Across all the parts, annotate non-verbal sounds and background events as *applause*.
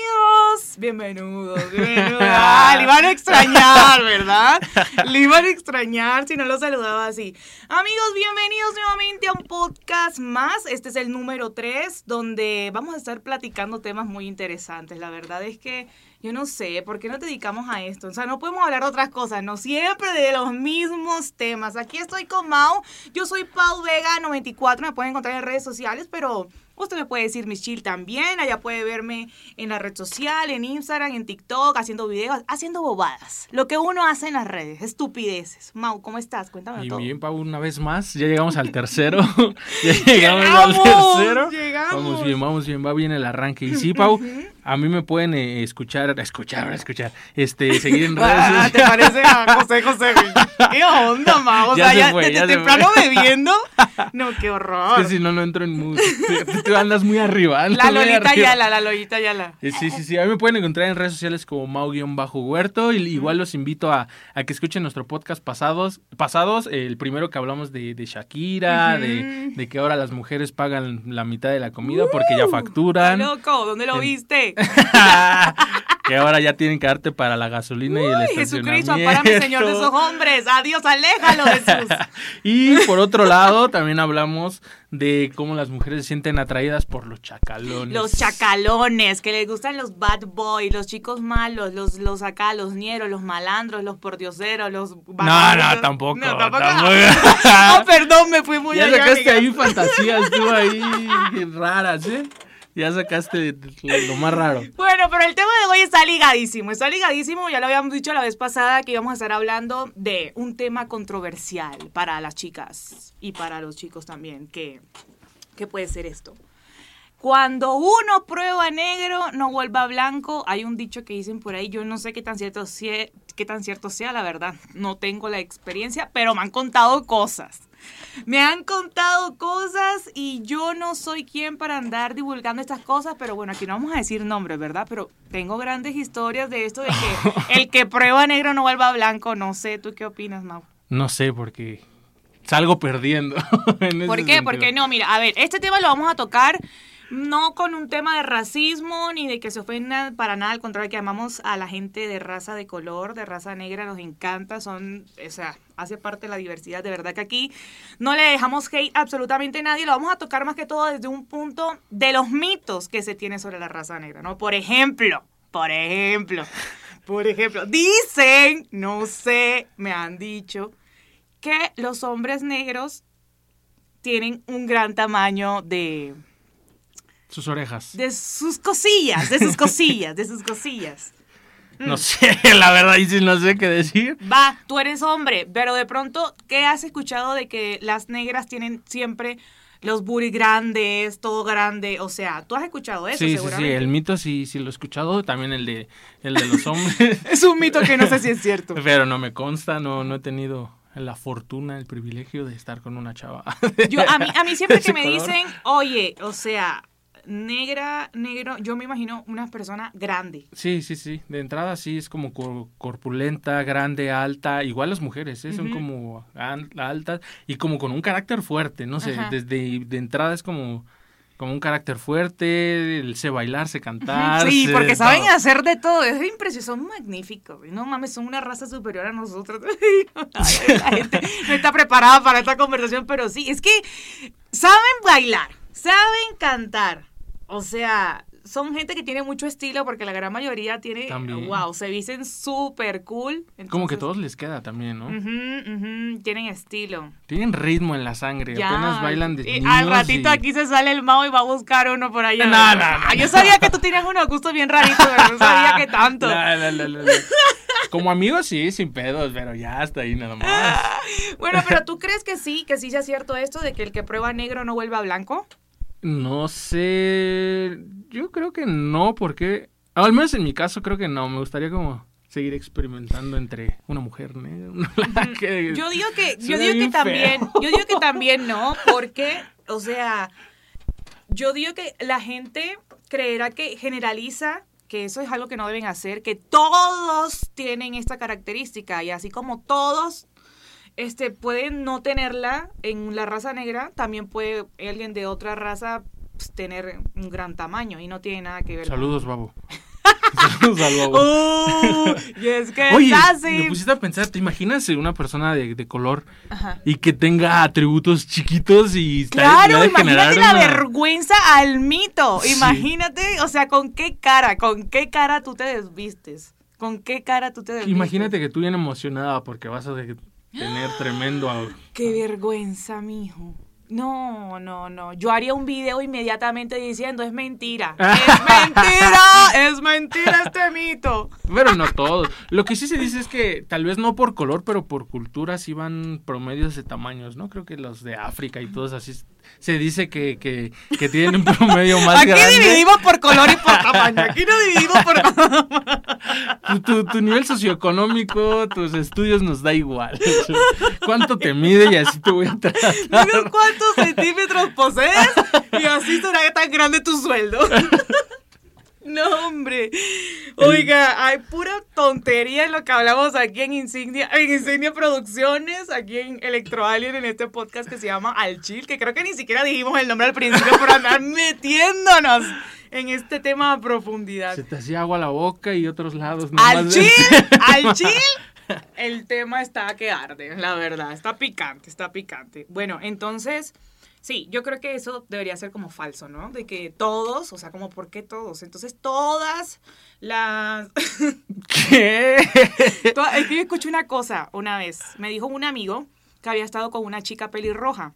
bienvenidos. Bienvenidos, *laughs* bienvenidos. Ah, le iban a extrañar, *laughs* ¿verdad? Le iban a extrañar si no lo saludaba así. Amigos, bienvenidos nuevamente a un podcast más. Este es el número 3, donde vamos a estar platicando temas muy interesantes. La verdad es que yo no sé, ¿por qué nos dedicamos a esto? O sea, no podemos hablar de otras cosas, no siempre de los mismos temas. Aquí estoy con Mau, yo soy Pau Vega 94, me pueden encontrar en redes sociales, pero Usted me puede decir Miss Chill también, allá puede verme en la red social, en Instagram, en TikTok, haciendo videos, haciendo bobadas. Lo que uno hace en las redes, estupideces. Mau, ¿cómo estás? Cuéntame y todo. bien, Pau, una vez más, ya llegamos al tercero. *laughs* ya llegamos, al tercero. Llegamos. Vamos bien, vamos bien, va bien el arranque. Y sí, Pau, a mí me pueden eh, escuchar, escuchar, escuchar, este, seguir en *laughs* redes Ah, sociales. ¿Te parece a José José? ¿Qué onda, Mau? O *laughs* Ya sea, se ya fue, ya se temprano fue. bebiendo. *laughs* No, qué horror. Es que si no, no entro en mood. Tú, tú andas muy arriba. andas La Lolita. Yala, la Lolita Yala. Eh, Sí, sí, sí. A mí me pueden encontrar en redes sociales como Mau-Huerto. Y igual los invito a, a que escuchen nuestro podcast pasados. pasados el primero que hablamos de, de Shakira, de, de que ahora las mujeres pagan la mitad de la comida porque ya ¡Qué facturan. loco! ¿Dónde lo viste? *laughs* que ahora ya tienen que darte para la gasolina y el estacionamiento. Jesucristo, apárame, Señor, de esos hombres. Adiós, aléjalo, Jesús. *laughs* y por otro lado, también hablamos de cómo las mujeres se sienten atraídas por los chacalones. Los chacalones, que les gustan los bad boys, los chicos malos, los, los acá, los ñeros, los malandros, los pordioseros, los No, no, tampoco. No, tampoco. tampoco. *laughs* oh, perdón, me fui muy ya allá, sacaste amiga. ahí fantasías tú ahí raras, ¿eh? Ya sacaste lo, más raro. Bueno, pero el tema de hoy está ligadísimo, está ligadísimo, ya lo habíamos dicho la vez pasada que íbamos a estar hablando de un tema controversial para las chicas y para los chicos también, que, que puede ser esto. Cuando uno prueba negro, no vuelva blanco. Hay un dicho que dicen por ahí, yo no sé qué tan cierto sea, qué tan cierto sea, la verdad. No tengo la experiencia, pero me han contado cosas. Me han contado cosas y yo no soy quien para andar divulgando estas cosas, pero bueno, aquí no vamos a decir nombres, ¿verdad? Pero tengo grandes historias de esto de que *laughs* el que prueba negro no vuelva blanco. No sé, ¿tú qué opinas, Mau? No sé, porque salgo perdiendo. *laughs* ¿Por qué? Porque sentido. no, mira, a ver, este tema lo vamos a tocar no con un tema de racismo ni de que se ofendan para nada, al contrario, que amamos a la gente de raza de color, de raza negra, nos encanta, son, o sea, hace parte de la diversidad, de verdad que aquí no le dejamos hate absolutamente nadie, lo vamos a tocar más que todo desde un punto de los mitos que se tiene sobre la raza negra, ¿no? Por ejemplo, por ejemplo, por ejemplo, dicen, no sé, me han dicho, que los hombres negros tienen un gran tamaño de, Sus orejas. de sus cosillas, de sus cosillas, de sus cosillas. *laughs* No sé, la verdad, y sí no sé qué decir. Va, tú eres hombre, pero de pronto, ¿qué has escuchado de que las negras tienen siempre los booty grandes, todo grande? O sea, tú has escuchado eso, sí, sí, sí, seguramente. el mito sí, sí lo he escuchado, también el de, el de los hombres. *laughs* Es un mito que no sé si es cierto. Pero no me consta, no, no he tenido la fortuna, el privilegio de estar con una chava. Yo, a mí, a mí siempre *laughs* que me color. dicen, oye, o sea, negra, negro, yo me imagino una persona grande. Sí, sí, sí. De entrada sí es como cor- corpulenta, grande, alta. Igual las mujeres, ¿eh? Son como al- altas y como con un carácter fuerte, no sé. Ajá. Desde de entrada es como, como un carácter fuerte, el sé bailar, sé cantar. Sí, sé porque saben todo. hacer de todo. Es impresionante, son magníficos. No mames, son una raza superior a nosotros. *laughs* la gente no está preparada para esta conversación, pero sí, es que saben bailar, saben cantar. O sea, son gente que tiene mucho estilo porque la gran mayoría tiene, También. wow, se visten súper cool. Como que todos les queda también, ¿no? ujú, ujú, tienen estilo. Tienen ritmo en la sangre, Ya. apenas bailan de Y al ratito y- aquí se sale el Mao y va a buscar uno por allá. No, no, no, Ah, Yo sabía que tú tenías unos gustos bien raritos, pero no sabía que tanto. *laughs* Como amigos sí, sin pedos, pero ya hasta ahí nada más. *laughs* Bueno, pero ¿tú crees que sí, que sí sea cierto esto de que el que prueba negro no vuelva blanco? No sé, yo creo que no, porque, al menos en mi caso creo que no, me gustaría como seguir experimentando entre una mujer negra, *laughs* una blanca. Yo digo que, yo digo que también, feo. yo digo que también no, *laughs* porque, o sea, yo digo que la gente creerá que generaliza que eso es algo que no deben hacer, que todos tienen esta característica y así como todos este, pueden no tenerla en la raza negra, también puede alguien de otra raza pues, tener un gran tamaño y no tiene nada que ver. Saludos, babo. *laughs* Saludos al babo. ¡Uh! y es que Oye, me pusiste a pensar, ¿te imaginas una persona de, de color Ajá. y que tenga atributos chiquitos y Claro, imagínate la vergüenza al mito. Sí. Imagínate, o sea, con qué cara, con qué cara tú te desvistes. ¿Con qué cara tú te desvistes? Imagínate que tú bien emocionada porque vas a tener tremendo... Qué vergüenza, mijo. No, no, no. Yo haría un video inmediatamente diciendo, es mentira. *laughs* Es mentira, es mentira este mito. Pero no todos. Lo que sí se dice es que tal vez no por color, pero por cultura sí van promedios de tamaños, ¿no? Creo que los de África y todos así se dice que, que, que tienen un promedio más Aquí grande. dividimos por color y por tamaño. Aquí no dividimos por *laughs* Tu, tu- tu nivel socioeconómico, tus estudios nos da igual. ¿Cuánto te mide y así te voy a tratar? Dinos cuántos centímetros posees y así será tan grande tu sueldo. No, hombre. Oiga, hay pura tontería en lo que hablamos aquí en Insignia, en Insignia Producciones, aquí en Electro Alien, en este podcast que se llama Al Chill, que creo que ni siquiera dijimos el nombre al principio por andar *laughs* metiéndonos en este tema a profundidad. Se te hacía agua la boca y otros lados. Al chill, al *laughs* chill, el tema está que arde, la verdad, está picante, está picante. Bueno, entonces, sí, yo creo que eso debería ser como falso, ¿no? De que todos, o sea, como, ¿por qué todos? Entonces, todas las... *laughs* ¿Qué? es que yo escuché una cosa una vez, me dijo un amigo que había estado con una chica pelirroja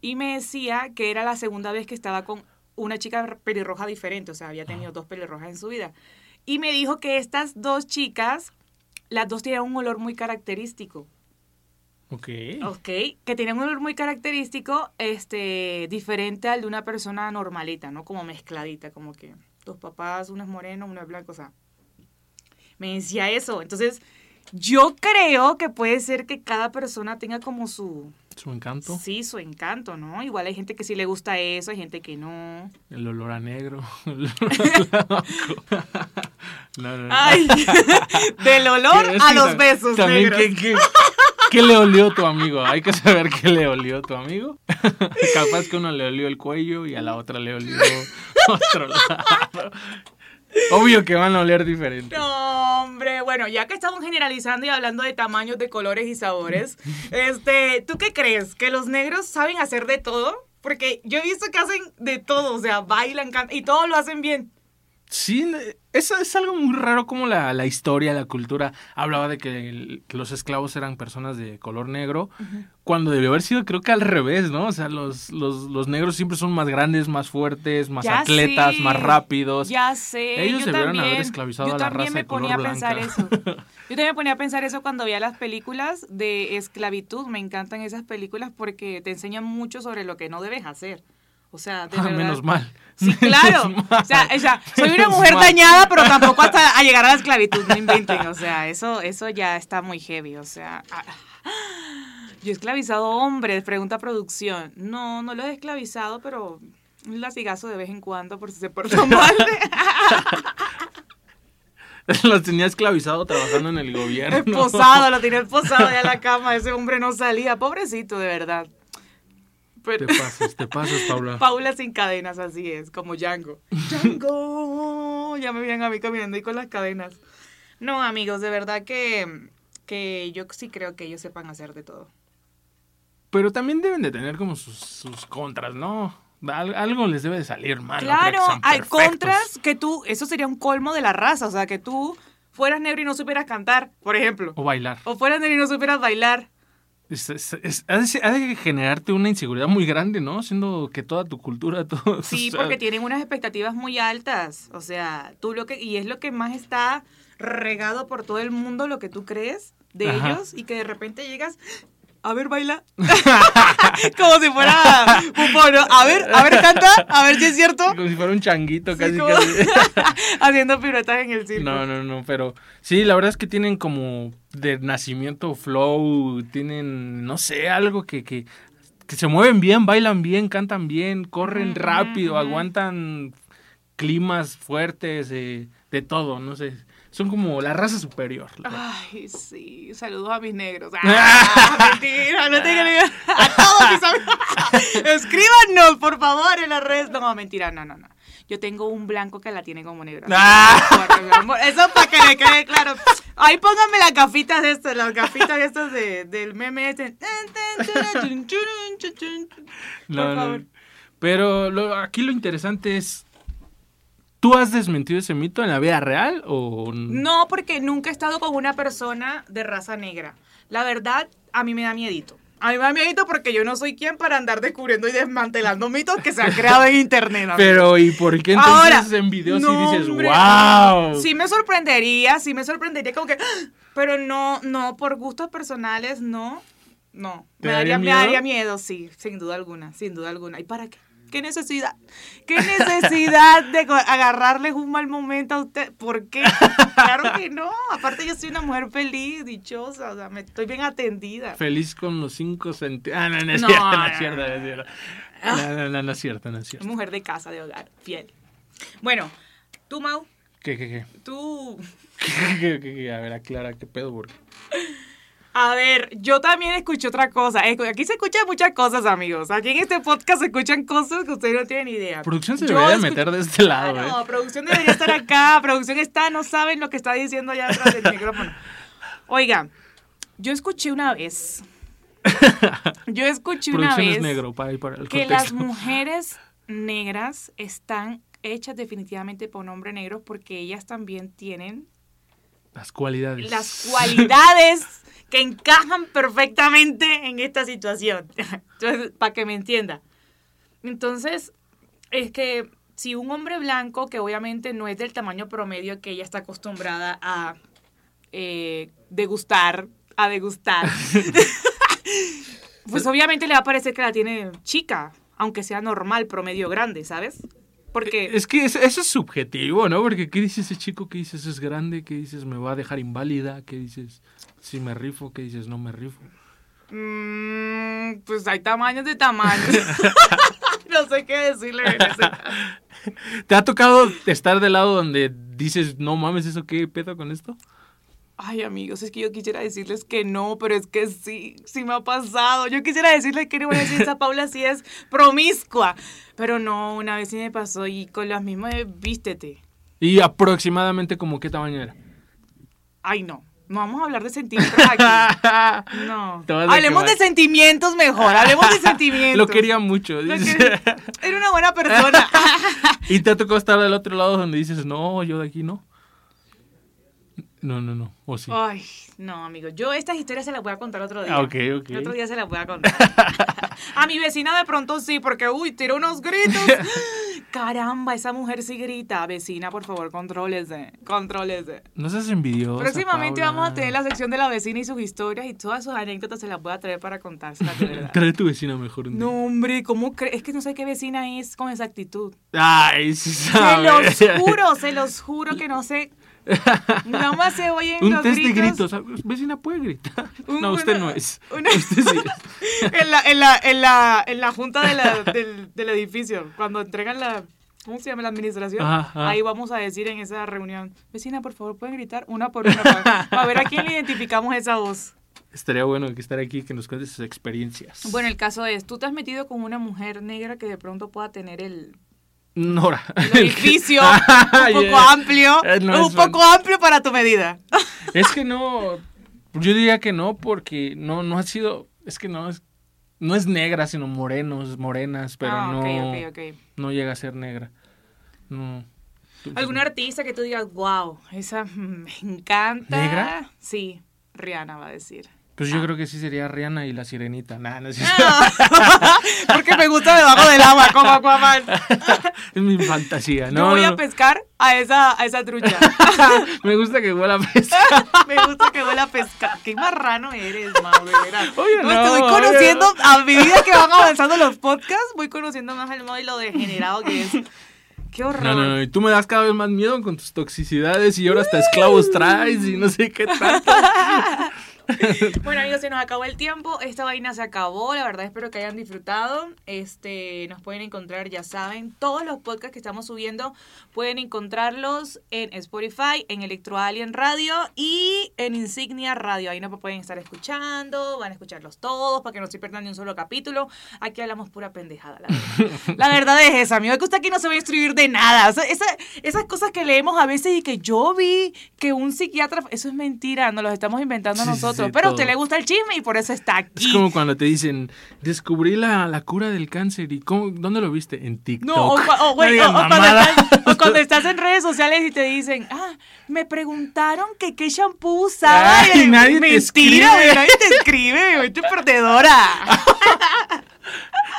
y me decía que era la segunda vez que estaba con una chica pelirroja diferente, o sea, había tenido dos pelirrojas en su vida. Y me dijo que estas dos chicas, las dos tienen un olor muy característico. Ok. Ok, que tienen un olor muy característico, este, diferente al de una persona normalita, ¿no? Como mezcladita, como que dos papás, uno es moreno, uno es blanco, o sea. Me decía eso. Entonces, yo creo que puede ser que cada persona tenga como su, Su encanto. sí, su encanto, ¿no? Igual hay gente que sí le gusta eso, hay gente que no. El olor a negro. *laughs* el olor a *laughs* blanco. *laughs* no, no, no. Ay, del olor a los besos negros. ¿qué, qué, qué le olió tu amigo? Hay que saber qué le olió tu amigo. *laughs* Capaz que uno le olió el cuello y a la otra le olió *laughs* otro lado. Obvio que van a oler diferente. No, hombre, bueno, ya que estamos generalizando y hablando de tamaños, de colores y sabores, *laughs* este, ¿tú qué crees? ¿Que los negros saben hacer de todo? Porque yo he visto que hacen de todo, o sea, bailan, cantan y todo lo hacen bien. Sí, eso es algo muy raro como la, la historia, la cultura hablaba de que, el- que los esclavos eran personas de color negro, cuando debió haber sido creo que al revés, ¿no? O sea, los, los, los negros siempre son más grandes, más fuertes, más Ya atletas, más rápidos. Ya sé. Ellos yo debieron también, haber esclavizado yo a la también raza me de color ponía a pensar eso. *laughs* Yo también me ponía a pensar eso cuando veía las películas de esclavitud. Me encantan esas películas porque te enseñan mucho sobre lo que no debes hacer. O sea, de Ah, verdad. menos mal. Sí, *laughs* claro. O sea, o sea, soy una mujer mal. dañada, pero tampoco hasta a llegar a la esclavitud, no inventen. O sea, eso, eso ya está muy heavy. O sea, ah, yo he esclavizado hombres, pregunta producción. No, no lo he esclavizado, pero un latigazo de vez en cuando por si se portó *laughs* mal. *laughs* Los tenía esclavizado trabajando en el gobierno. Esposado, lo tenía esposado ya en la cama. Ese hombre no salía. Pobrecito, de verdad. Pero- Te pasas, te pasas, Paula. *laughs* Paula sin cadenas, así es, como Django. *laughs* Django, ya me vienen a mí caminando ahí con las cadenas. No, amigos, de verdad que, que yo sí creo que ellos sepan hacer de todo. Pero también deben de tener como sus, sus contras, ¿no? Al- algo les debe de salir mal. claro, hay contras que tú, eso sería un colmo de la raza, o sea, que tú fueras negro y no supieras cantar, por ejemplo. O bailar. O fueras negro y no supieras bailar. Es- es- es- ha, de, generarte una inseguridad muy grande, ¿no? Siendo que toda tu cultura, *laughs* todo. Sí, o sea, porque tienen unas expectativas muy altas. O sea, tú lo que, y es lo que más está regado por todo el mundo, lo que tú crees de Ajá. ellos, y que de repente llegas, a ver, baila. *laughs* Como si fuera un porno. A ver, a ver, canta, a ver si es cierto. Como si fuera un changuito, Sí, casi, como- casi. *laughs* Haciendo piruetas en el circo. No, no, no, pero sí, la verdad es que tienen como de nacimiento flow, tienen, no sé, algo que, que, que se mueven bien, bailan bien, cantan bien, corren rápido, aguantan climas fuertes, eh, de todo, no sé. Son como la raza superior. la. Ay, sí. Saludos a mis negros. *laughs* Ah, mentira, no tengo ni A todos mis amigos. Escríbanos, por favor, en las redes. No, mentira, no, no, no. Yo tengo un blanco que la tiene como negra. Ah. Eso para que le quede claro. Ahí pónganme las gafitas de estas, las gafitas estas de, del meme este. No, Por no. favor. Pero lo- aquí lo interesante es, ¿tú has desmentido ese mito en la vida real o No, porque nunca he estado con una persona de raza negra. La verdad, a mí me da miedito. A mí me da miedito porque yo no soy quien para andar descubriendo y desmantelando mitos que se han creado en internet. amigo. Pero ¿y por qué entonces Ahora, en videos no, sí dices, hombre, wow? Sí me sorprendería, sí me sorprendería como que, ¡ah! pero no, no, por gustos personales, no, no. ¿Te Me daría daría, me miedo? daría miedo, sí, sin duda alguna, sin duda alguna. ¿Y para qué? ¿Qué necesidad? ¿Qué necesidad de agarrarles un mal momento a usted? ¿Por qué? Claro que no. Aparte yo soy una mujer feliz, dichosa, o sea, me estoy bien atendida. Feliz con los cinco sentidos. Ah, no, no es No, cierto, no es cierto, no es cierto. No, no, no, no es cierto, no es cierto. Mujer de casa, de hogar, fiel. Bueno, tú, Mau, ¿Qué, qué, qué? tú ¿Qué, *laughs* qué, qué, qué? A ver, aclara, ¿qué pedo? Porque... A ver, yo también escuché otra cosa. Aquí se escuchan muchas cosas, amigos. Aquí en este podcast se escuchan cosas que ustedes no tienen idea. Producción se Yo debería meter de este lado, Claro, ¿eh? producción debería estar acá. *laughs* producción está, no saben lo que está diciendo allá atrás del micrófono. Oiga, yo escuché una vez. Yo escuché una Producción vez es negro, para, ahí para el que las mujeres negras están hechas definitivamente por hombres negros porque ellas también tienen Las cualidades. las cualidades que encajan perfectamente en esta situación. *laughs* Entonces, para que me entienda. Entonces, es que si un hombre blanco, que obviamente no es del tamaño promedio que ella está acostumbrada a eh, degustar, a degustar, *laughs* *laughs* pues obviamente le va a parecer que la tiene chica, aunque sea normal, promedio grande, ¿sabes? Porque... Es que es- eso es subjetivo, ¿no? Porque ¿qué dices ese chico? ¿Qué dices es grande? ¿Qué dices me va a dejar inválida? ¿Qué dices si me rifo? ¿Qué dices no me rifo? Mm, pues hay tamaños de tamaños. *laughs* *laughs* no sé qué decirle. ¿Te ha tocado estar del lado donde dices no mames, ¿eso qué pedo con esto? Ay, amigos, es que yo quisiera decirles que no, pero es que sí, sí me ha pasado. Yo quisiera decirles que no voy a decir esa Paula sí es promiscua. Pero no, una vez sí me pasó y con las mismas vístete. Y aproximadamente como qué tamaño era. Ay, no. No vamos a hablar de sentimientos aquí. *laughs* No. Hablemos de sentimientos mejor. Hablemos de *laughs* sentimientos. Lo quería mucho. Lo dices. quería- Era una buena persona. *laughs* y te ha tocado estar del otro lado donde dices no, yo de aquí no. No, no, no. O sí. Ay, no, amigo. Yo estas historias se las voy a contar otro día. Ah, ok, ok. El otro día se las voy a contar. *laughs* a mi vecina de pronto sí, porque, uy, tira unos gritos. *laughs* Caramba, esa mujer sí grita. Vecina, por favor, contrólese, contrólese. No seas envidiosa. Próximamente Paula. vamos a tener la sección de la vecina y sus historias y todas sus anécdotas se las voy a traer para contárselas de *laughs* verdad. Trae tu vecina mejor. No, hombre, ¿cómo crees? Es que no sé qué vecina es con exactitud. Ay, sí Se los juro, se los juro que no sé. Nada más se oyen Un los test de gritos. gritos. Vecina puede gritar. *laughs* Un- no, usted una- no es. una- *laughs* Usted sí. *laughs* en, la, en, la, en, la, en la junta de la- del, del edificio, cuando entregan la, ¿cómo se llama? La administración. Ajá, ajá. Ahí vamos a decir en esa reunión, vecina, por favor, pueden gritar una por una para, para ver a quién le identificamos esa voz. Estaría bueno que estar aquí que nos cuentes sus experiencias. Bueno, el caso es, tú te has metido con una mujer negra que de pronto pueda tener el, Nora. *laughs* el edificio *laughs* Ah, un poco yeah. amplio, Eh, no, un poco amplio para tu medida. *laughs* Es que no. Yo diría que no, porque no, no ha sido. Es que no es. No es negra, sino morenos, morenas, pero ah, no, ok, ok, ok. no llega a ser negra. No. ¿Algún artista que tú digas, wow, esa me encanta? ¿Negra? Sí, Rihanna va a decir. Pues Ah. yo creo que sí sería Rihanna y la sirenita. Nah, no es, *laughs* Porque me gusta debajo del agua, como Aquaman. *laughs* es mi fantasía. Yo No, voy no, a pescar a esa, a esa trucha. *laughs* Me gusta que huela a pesca. me gusta que huela a pescar. Qué marrano eres, Mau, de verdad. Oye, No, estoy conociendo, no. a medida que van avanzando los podcasts, voy conociendo más el modo y lo degenerado que es. Qué horror. No, no, no. Y tú me das cada vez más miedo con tus toxicidades y ahora hasta esclavos traes y no sé qué tanto. *laughs* bueno, amigos, se nos acabó el tiempo. Esta vaina se acabó. La verdad, espero que hayan disfrutado. Este, nos pueden encontrar, ya saben, todos los podcasts que estamos subiendo pueden encontrarlos en Spotify, en Electro Alien Radio y en Insignia Radio. Ahí nos pueden estar escuchando, van a escucharlos todos para que no se pierdan ni un solo capítulo. Aquí hablamos pura pendejada, la verdad. la verdad es esa, amigo, que usted aquí no se va a instruir de nada. O sea, esa, esas cosas que leemos a veces y que yo vi que un psiquiatra, eso es mentira, nos los estamos inventando Sí, nosotros. sí, pero a usted le gusta el chisme y por eso está aquí. Es como cuando te dicen, descubrí la, la cura del cáncer. ¿Y cómo, dónde lo viste? En TikTok. *laughs* No, o, cuando estás, o *laughs* cuando estás en redes sociales y te dicen, ah, me preguntaron que qué shampoo usaba. Ay, Y- nadie te Mentira, escribe. güey, nadie te escribe, güey, perdedora. *laughs*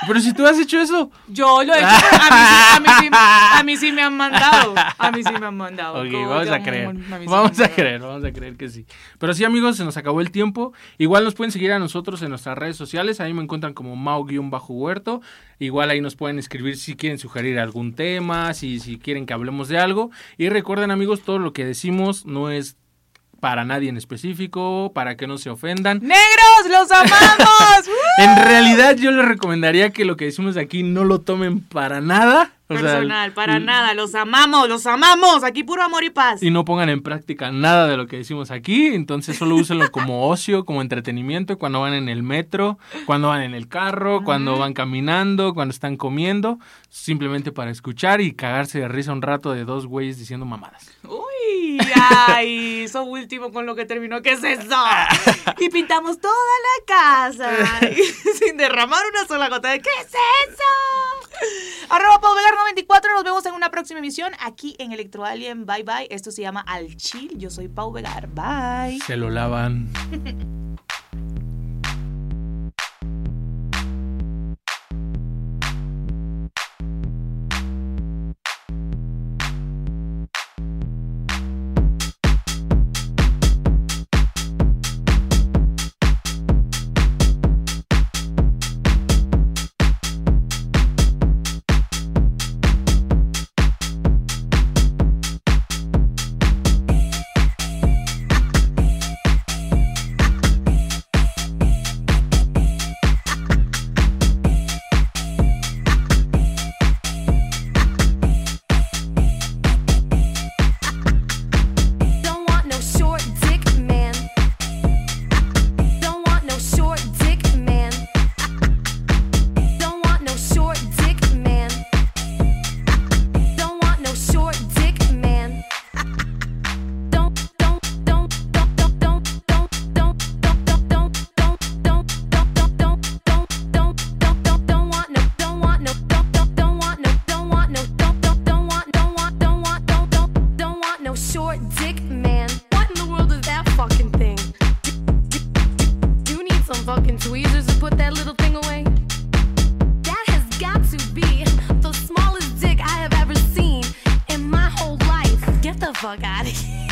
Pero si tú has hecho eso. Yo lo he hecho, a mí, sí, a, mí sí, a mí sí me han mandado. A mí sí me han mandado. Ok, Como vamos a creer. Vamos a creer, vamos a creer que sí. Pero sí, amigos, se nos acabó el tiempo. Igual nos pueden seguir a nosotros en nuestras redes sociales. Ahí me encuentran como Mau-Huerto. Igual ahí nos pueden escribir si quieren sugerir algún tema, si, si quieren que hablemos de algo. Y recuerden, amigos, todo lo que decimos no es para nadie en específico, para que no se ofendan. ¡Negros, los amamos! *laughs* En realidad yo les recomendaría que lo que decimos aquí no lo tomen para nada. O sea, Personal, para nada, los amamos, los amamos. Aquí puro amor y paz. Y no pongan en práctica nada de lo que decimos aquí. Entonces solo úsenlo *laughs* como ocio, como entretenimiento, cuando van en el metro, cuando van en el carro, cuando van caminando, cuando están comiendo. Simplemente para escuchar y cagarse de risa un rato de dos güeyes diciendo mamadas. Uy, ay, eso último con lo que terminó, ¿qué es eso? Y pintamos toda la casa y *laughs* sin derramar una sola gota de ¿qué es eso? Arroba Pau Vegar 94, nos vemos en una próxima emisión aquí en Electro Alien. Bye bye. Esto se llama Al Chill. Yo soy Pau Vegar. Bye. Se lo lavan. *laughs* 咖喱。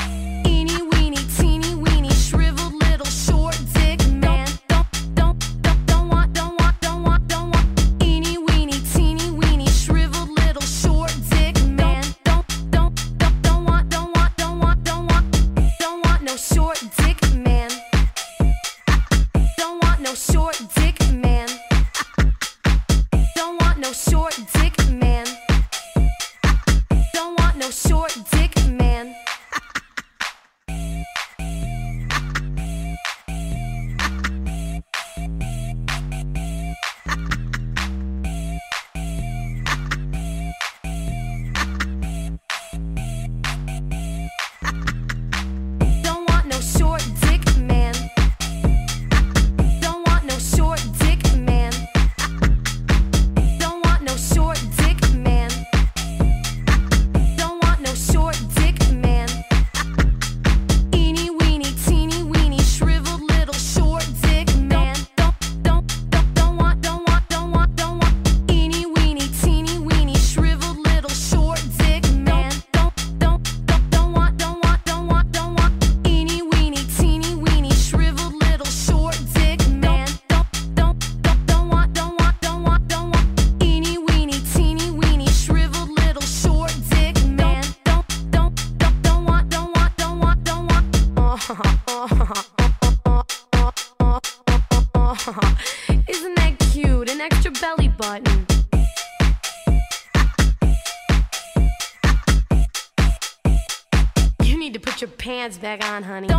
back on, honey.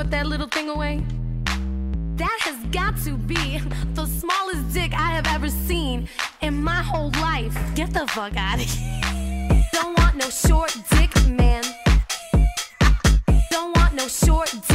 put that little thing away? That has got to be the smallest dick I have ever seen in my whole life. Get the fuck out of here. Don't want no short dick, man. Don't want no short dick.